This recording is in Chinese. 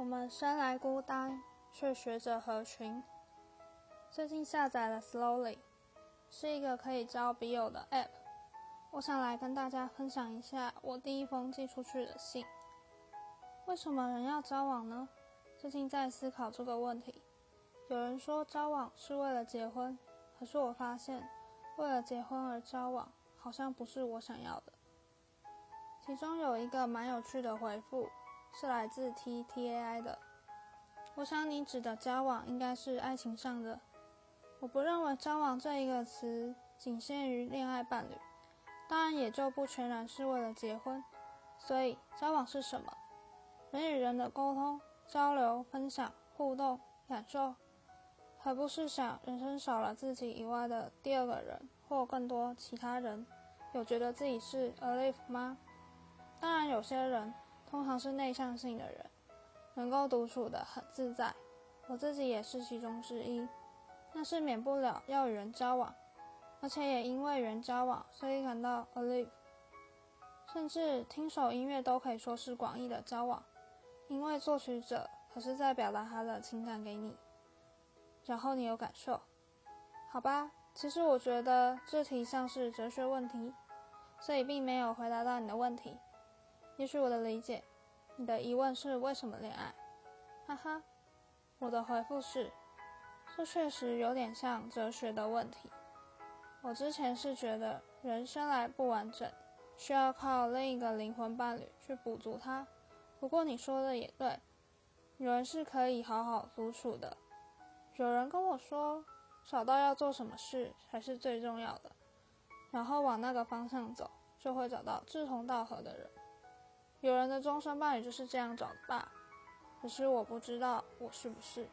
我们生来孤单，却学着合群。最近下载了 Slowly，是一个可以交笔友的 App。我想来跟大家分享一下我第一封寄出去的信。为什么人要交往呢？最近在思考这个问题。有人说交往是为了结婚，可是我发现，为了结婚而交往，好像不是我想要的。其中有一个蛮有趣的回复。是来自 T T A I 的。我想你指的交往应该是爱情上的。我不认为交往这一个词仅限于恋爱伴侣，当然也就不全然是为了结婚。所以交往是什么？人与人的沟通、交流、分享、互动、感受，还不是想人生少了自己以外的第二个人或更多其他人，有觉得自己是 alive 吗？当然有些人。通常是内向性的人，能够独处的很自在，我自己也是其中之一。但是免不了要与人交往，而且也因为人交往，所以感到 alive。甚至听首音乐都可以说是广义的交往，因为作曲者可是在表达他的情感给你，然后你有感受。好吧，其实我觉得这题像是哲学问题，所以并没有回答到你的问题。也许我的理解，你的疑问是为什么恋爱？哈哈，我的回复是，这确实有点像哲学的问题。我之前是觉得人生来不完整，需要靠另一个灵魂伴侣去补足它。不过你说的也对，有人是可以好好独处的。有人跟我说，找到要做什么事才是最重要的，然后往那个方向走，就会找到志同道合的人。有人的终身伴侣就是这样长大？可是我不知道我是不是。